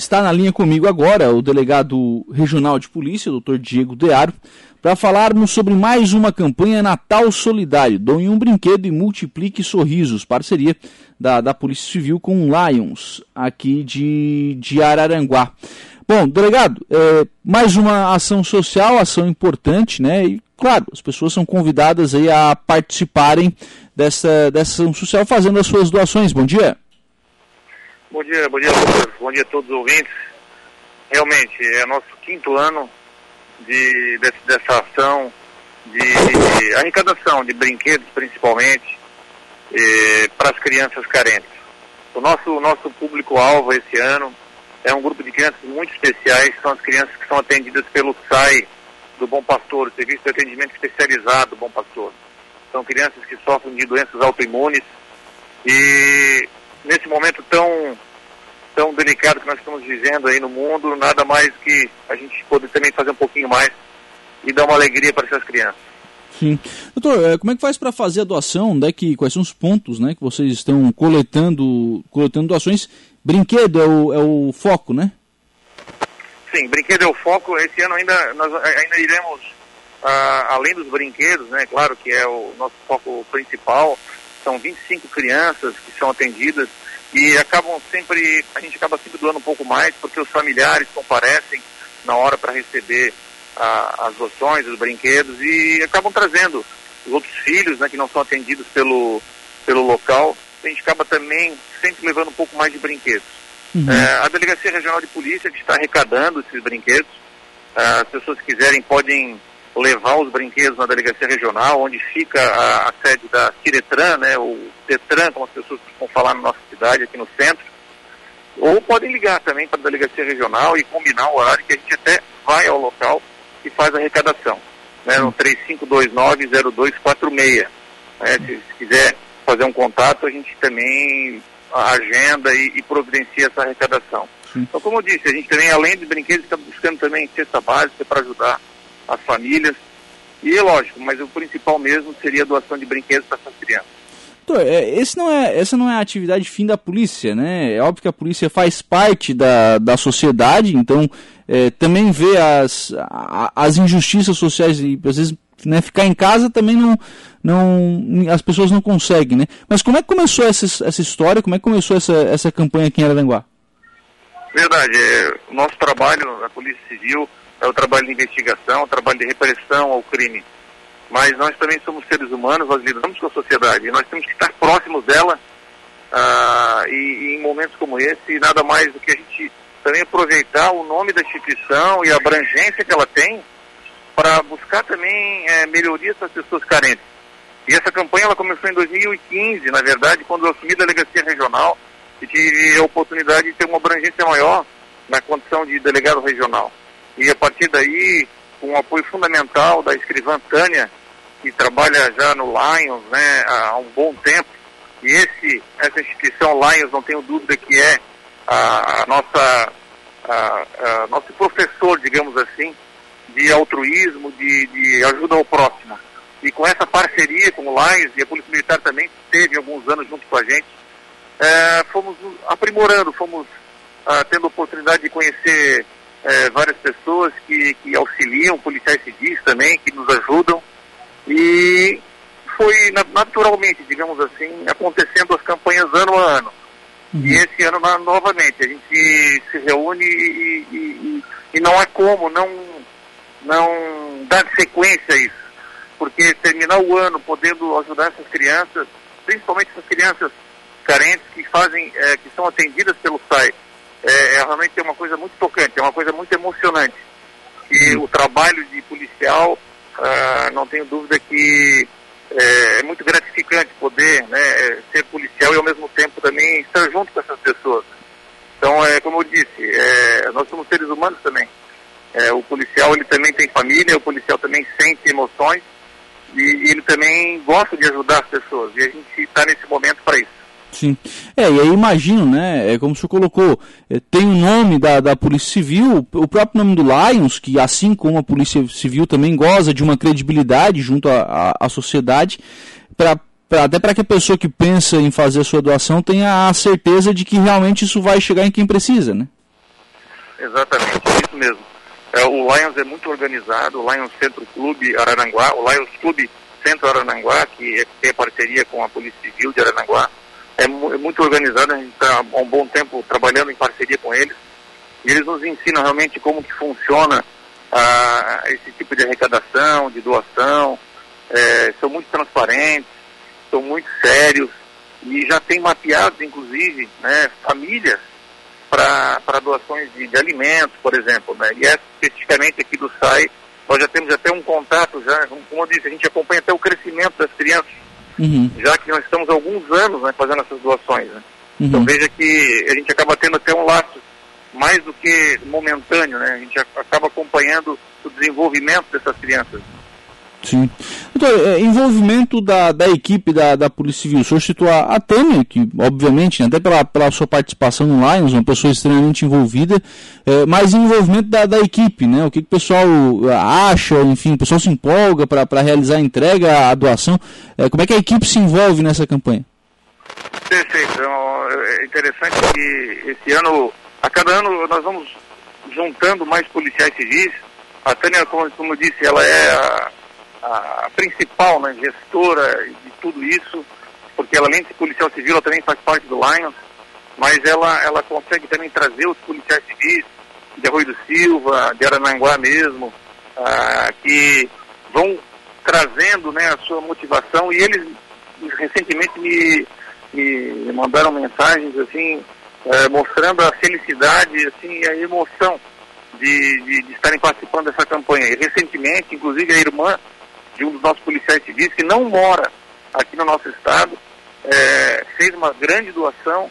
está na linha comigo agora o delegado regional de polícia, Dr. Diego Dearo, para falarmos sobre mais uma campanha Natal Solidário. Doe um brinquedo e multiplique sorrisos, parceria da, da Polícia Civil com Lions, aqui de, de Araranguá. Bom, delegado, é, mais uma ação social, ação importante, né? E, claro, as pessoas são convidadas aí a participarem dessa, dessa ação social fazendo as suas doações. Bom dia. Bom dia, bom dia. Bom dia a todos os ouvintes. Realmente, é nosso quinto ano de, dessa ação de arrecadação de brinquedos, principalmente, eh, para as crianças carentes. O nosso, nosso público-alvo esse ano é um grupo de crianças muito especiais, são as crianças que são atendidas pelo SAI do Bom Pastor, o Serviço de Atendimento Especializado do Bom Pastor. São crianças que sofrem de doenças autoimunes e nesse momento tão, tão delicado que nós estamos vivendo aí no mundo, nada mais que a gente poder também fazer um pouquinho mais e dar uma alegria para essas crianças. Sim. Doutor, eh, como é que faz para fazer a doação? Onde é que, quais são os pontos né, que vocês estão coletando, coletando doações? Brinquedo é o, é o foco, né? Sim, brinquedo é o foco. Esse ano ainda nós ainda iremos, ah, além dos brinquedos, né? Claro que é o nosso foco principal, são 25 crianças que são atendidas e acabam sempre, a gente acaba sempre doando um pouco mais porque os familiares comparecem na hora para receber a, as doações, os brinquedos e acabam trazendo os outros filhos né, que não são atendidos pelo, pelo local. A gente acaba também sempre levando um pouco mais de brinquedos. Uhum. É, a Delegacia Regional de Polícia que está arrecadando esses brinquedos. as pessoas que quiserem podem levar os brinquedos na delegacia regional, onde fica a, a sede da Ciretran, né, o Detran, como as pessoas vão falar na nossa cidade, aqui no centro. Ou podem ligar também para a delegacia regional e combinar o horário que a gente até vai ao local e faz a arrecadação. Né, no 3529-0246. Né, se, se quiser fazer um contato, a gente também agenda e, e providencia essa arrecadação. Sim. Então, como eu disse, a gente também, além de brinquedos, está buscando também cesta básica para ajudar as famílias. E lógico, mas o principal mesmo seria a doação de brinquedos para essas crianças. É, esse não é, essa não é a atividade fim da polícia, né? É óbvio que a polícia faz parte da, da sociedade, então é, também vê as, as injustiças sociais e às vezes né, ficar em casa também não, não as pessoas não conseguem, né? Mas como é que começou essa, essa história? Como é que começou essa, essa campanha aqui em Araranguá? Verdade, é, o nosso trabalho na Polícia Civil é o trabalho de investigação, o trabalho de repressão ao crime. Mas nós também somos seres humanos, nós lidamos com a sociedade nós temos que estar próximos dela ah, e, e, em momentos como esse, nada mais do que a gente também aproveitar o nome da instituição e a abrangência que ela tem para buscar também é, melhorias para as pessoas carentes. E essa campanha ela começou em 2015, na verdade, quando eu assumi a delegacia regional e tive a oportunidade de ter uma abrangência maior na condição de delegado regional. E a partir daí, com o apoio fundamental da escrivã Tânia, que trabalha já no Lions né, há um bom tempo, e esse, essa instituição Lions, não tenho dúvida que é a, a nossa, a, a, nosso professor, digamos assim, de altruísmo, de, de ajuda ao próximo. E com essa parceria com o Lions, e a Polícia Militar também teve alguns anos junto com a gente, é, fomos aprimorando, fomos ah, tendo a oportunidade de conhecer é, várias pessoas que, que auxiliam, policiais civis também, que nos ajudam. E foi naturalmente, digamos assim, acontecendo as campanhas ano a ano. Uhum. E esse ano novamente, a gente se reúne e, e, e, e não há como não, não dar sequência a isso. Porque terminar o ano podendo ajudar essas crianças, principalmente essas crianças carentes que fazem, é, que são atendidas pelo SAI, é, é realmente uma coisa muito tocante, é uma coisa muito emocionante. E uhum. o trabalho de policial, ah, não tenho dúvida que é, é, muito gratificante poder né, ser policial e ao mesmo tempo também estar junto com essas pessoas. Então, é, como eu disse, é, nós somos seres humanos também. É, o policial ele também tem família, o policial também sente emoções e, e ele também gosta de ajudar as pessoas. E a gente está nesse momento para isso. Sim. É, e aí imagino, né? É como senhor colocou, é, tem o nome da, da Polícia Civil, o próprio nome do Lions, que assim como a Polícia Civil também goza de uma credibilidade junto à, à, à sociedade, pra, pra, até para que a pessoa que pensa em fazer a sua doação tenha a certeza de que realmente isso vai chegar em quem precisa, né? Exatamente, é isso mesmo. É, o Lions é muito organizado, o Lions Centro Clube Araranguá, o Lions Clube Centro Araranguá, que é, tem parceria com a Polícia Civil de Araranguá, é, é muito organizado, a gente está há um bom tempo trabalhando em parceria com eles, e eles nos ensinam realmente como que funciona ah, esse tipo de arrecadação, de doação, é, são muito transparentes, são muito sérios, e já tem mapeados, inclusive, né, famílias para doações de, de, alimentos, por exemplo. Né? E especificamente aqui do SAI, nós já temos até um contato, já, como eu disse, a gente acompanha até o crescimento das crianças, uhum. já que nós estamos há alguns anos né, fazendo essas doações. Né? Uhum. Então veja que a gente acaba tendo até um laço mais do que momentâneo, né? a gente acaba acompanhando o desenvolvimento dessas crianças. Sim. Então, é, envolvimento da, da equipe da, da Polícia Civil. O senhor citou a, a Tânia, que obviamente, até pela, pela sua participação no Lions, uma pessoa extremamente envolvida, é, mas envolvimento da, da equipe, né? O que, que o pessoal é, acha, enfim, o pessoal se empolga para realizar a entrega, a doação. É, como é que a equipe se envolve nessa campanha? Perfeito. Então, é interessante que esse ano, a cada ano, nós vamos juntando mais policiais civis. A Tânia, como, como disse, ela é a a principal né, gestora de tudo isso, porque ela, além de policial civil, ela também faz parte do Lions, mas ela, ela consegue também trazer os policiais civis de Arroio do Silva, de Arananguá mesmo, ah, que vão trazendo né, a sua motivação e eles recentemente me, me mandaram mensagens assim, eh, mostrando a felicidade assim, a emoção de, de, de, estarem participando dessa campanha. E recentemente, inclusive, a irmã de um dos nossos policiais civis que não mora aqui no nosso estado, é, fez uma grande doação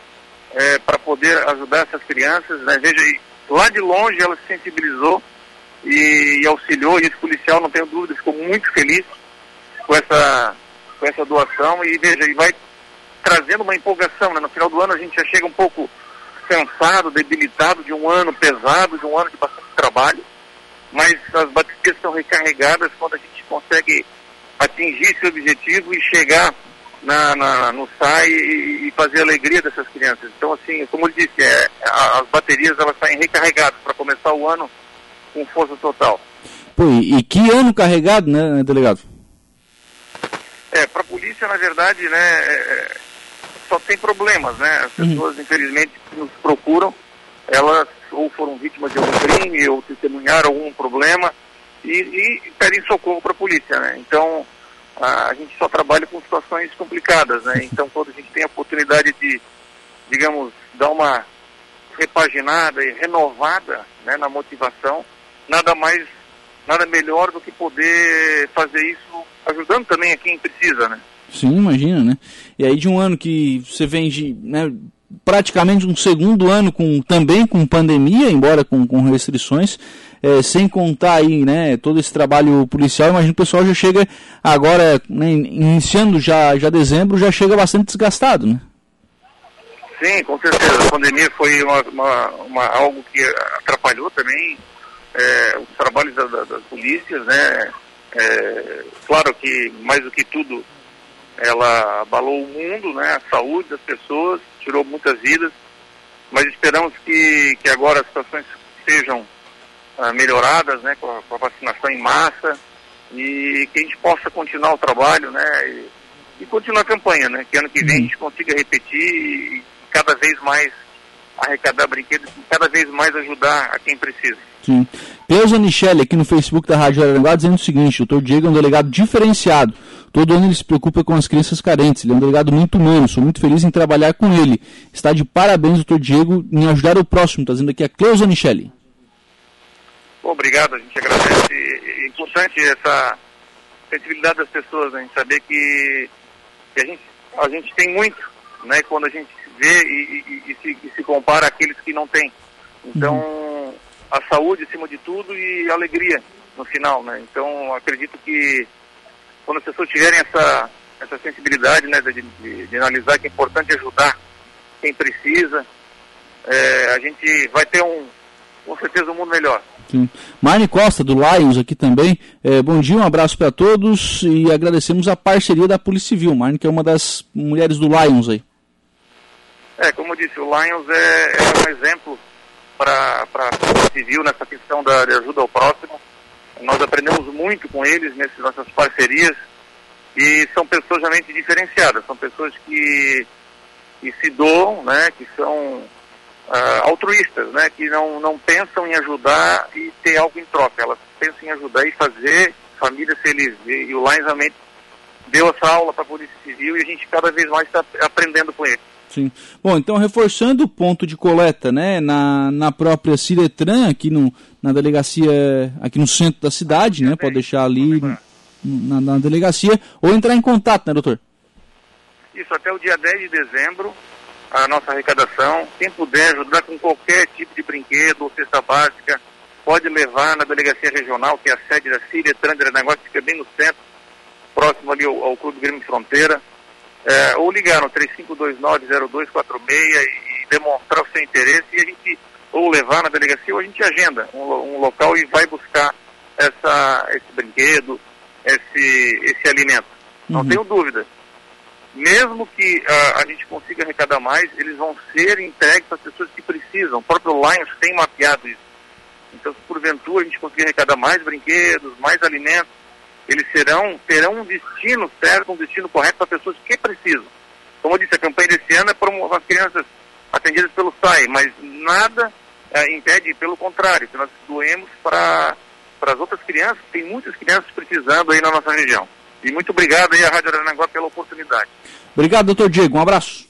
é, para poder ajudar essas crianças. Né? Veja, lá de longe ela se sensibilizou e, e, auxiliou, e esse policial, não tenho dúvida, ficou muito feliz com essa, com essa doação e veja, e vai trazendo uma empolgação. Né? No final do ano a gente já chega um pouco cansado, debilitado de um ano pesado, de um ano de bastante trabalho, mas as baterias são recarregadas quando a gente consegue atingir esse objetivo e chegar na, na no SAI e, e, fazer a alegria dessas crianças. Então, assim, como eu disse, é, as baterias elas saem recarregadas para começar o ano com força total. Pô, e, que ano carregado, né, delegado? É, para a polícia, na verdade, né, é, é, só tem problemas, né? As uhum. pessoas, uhum. infelizmente, nos procuram, elas ou foram vítimas de algum crime ou testemunharam algum problema, e, e pedem socorro para a polícia, né? Então, a, a, gente só trabalha com situações complicadas, né? Então, quando a gente tem a oportunidade de, digamos, dar uma repaginada e renovada né, na motivação, nada mais, nada melhor do que poder fazer isso ajudando também a quem precisa, né? Sim, imagina, né? E aí de um ano que você vem de, né, praticamente um segundo ano com também com pandemia, embora com, com restrições, é, sem contar aí, né, todo esse trabalho policial, imagino que o pessoal já chega agora, né, iniciando já, já dezembro, já chega bastante desgastado, né? Sim, com certeza. A pandemia foi uma, uma, uma algo que atrapalhou também é, os trabalhos da, da, das polícias, né? É, claro que, mais do que tudo, ela abalou o mundo, né? A saúde das pessoas, tirou muitas vidas, mas esperamos que, que agora as situações sejam uh, melhoradas, né, com a, com a, vacinação em massa e que a gente possa continuar o trabalho, né, e, e continuar a campanha, né, que ano que vem a gente consiga repetir e cada vez mais arrecadar brinquedos e cada vez mais ajudar a quem precisa. Sim. Cleusa Michele aqui no Facebook da Rádio Aranguá dizendo o seguinte, doutor Diego é um delegado diferenciado. Todo ano ele se preocupa com as crianças carentes. Ele é um delegado muito humano. Sou muito feliz em trabalhar com ele. Está de parabéns, doutor Diego, em ajudar o próximo. Está dizendo aqui a Cleusa Michele. Obrigado, a gente agradece. É importante essa sensibilidade das pessoas, né? saber que, que, a, gente, a gente tem muito, né? Quando a gente vê e, e, e, se, e se, compara àqueles que não têm. Então, uhum. a saúde acima de tudo e a alegria no final, né? Então, acredito que quando as pessoas tiverem essa, essa sensibilidade, né? De, de, de analisar que é importante ajudar quem precisa, é, a gente vai ter um, com certeza, um mundo melhor. Sim. Marne Costa, do Lions, aqui também. É, bom dia, um abraço para todos e agradecemos a parceria da Polícia Civil. Marne, que é uma das mulheres do Lions aí. É, como eu disse, o Lions é, é um exemplo para a civil nessa questão da, de ajuda ao próximo. Nós aprendemos muito com eles nessas nossas parcerias e são pessoas realmente diferenciadas, são pessoas que, que se doam, né, que são uh, altruístas, né, que não, não pensam em ajudar e ter algo em troca, elas pensam em ajudar e fazer família feliz. E, o Lions realmente deu essa aula para a Polícia Civil e a gente cada vez mais está aprendendo com eles. Sim. Bom, então reforçando o ponto de coleta, né, na, na própria Ciretran, aqui no, na delegacia, aqui no centro da cidade, né, pode deixar ali na, na, delegacia, ou entrar em contato, né, doutor? Isso, até o dia 10 de dezembro, a nossa arrecadação, quem puder ajudar com qualquer tipo de brinquedo ou cesta básica, pode levar na delegacia regional, que é a sede da Ciretran de Negócio, que fica bem no centro, próximo ali ao, ao Clube Grêmio Fronteira, é, ou ligar no 3529-0246 e, demonstrar o seu interesse e a gente ou levar na delegacia ou a gente agenda um, um local e vai buscar essa, esse brinquedo, esse, esse alimento. Não uhum. tenho dúvida. Mesmo que uh, a gente consiga arrecadar mais, eles vão ser entregues às pessoas que precisam. O próprio Lions tem mapeado isso. Então, se porventura a gente conseguir arrecadar mais brinquedos, mais alimentos, eles serão, terão um destino certo, um destino correto para pessoas que precisam. Como eu disse, a campanha desse ano é para as crianças atendidas pelo SAI, mas nada é, impede, pelo contrário, que nós doemos para as outras crianças, tem muitas crianças precisando aí na nossa região. E muito obrigado aí à Rádio Aranaguá pela oportunidade. Obrigado, doutor Diego. Um abraço.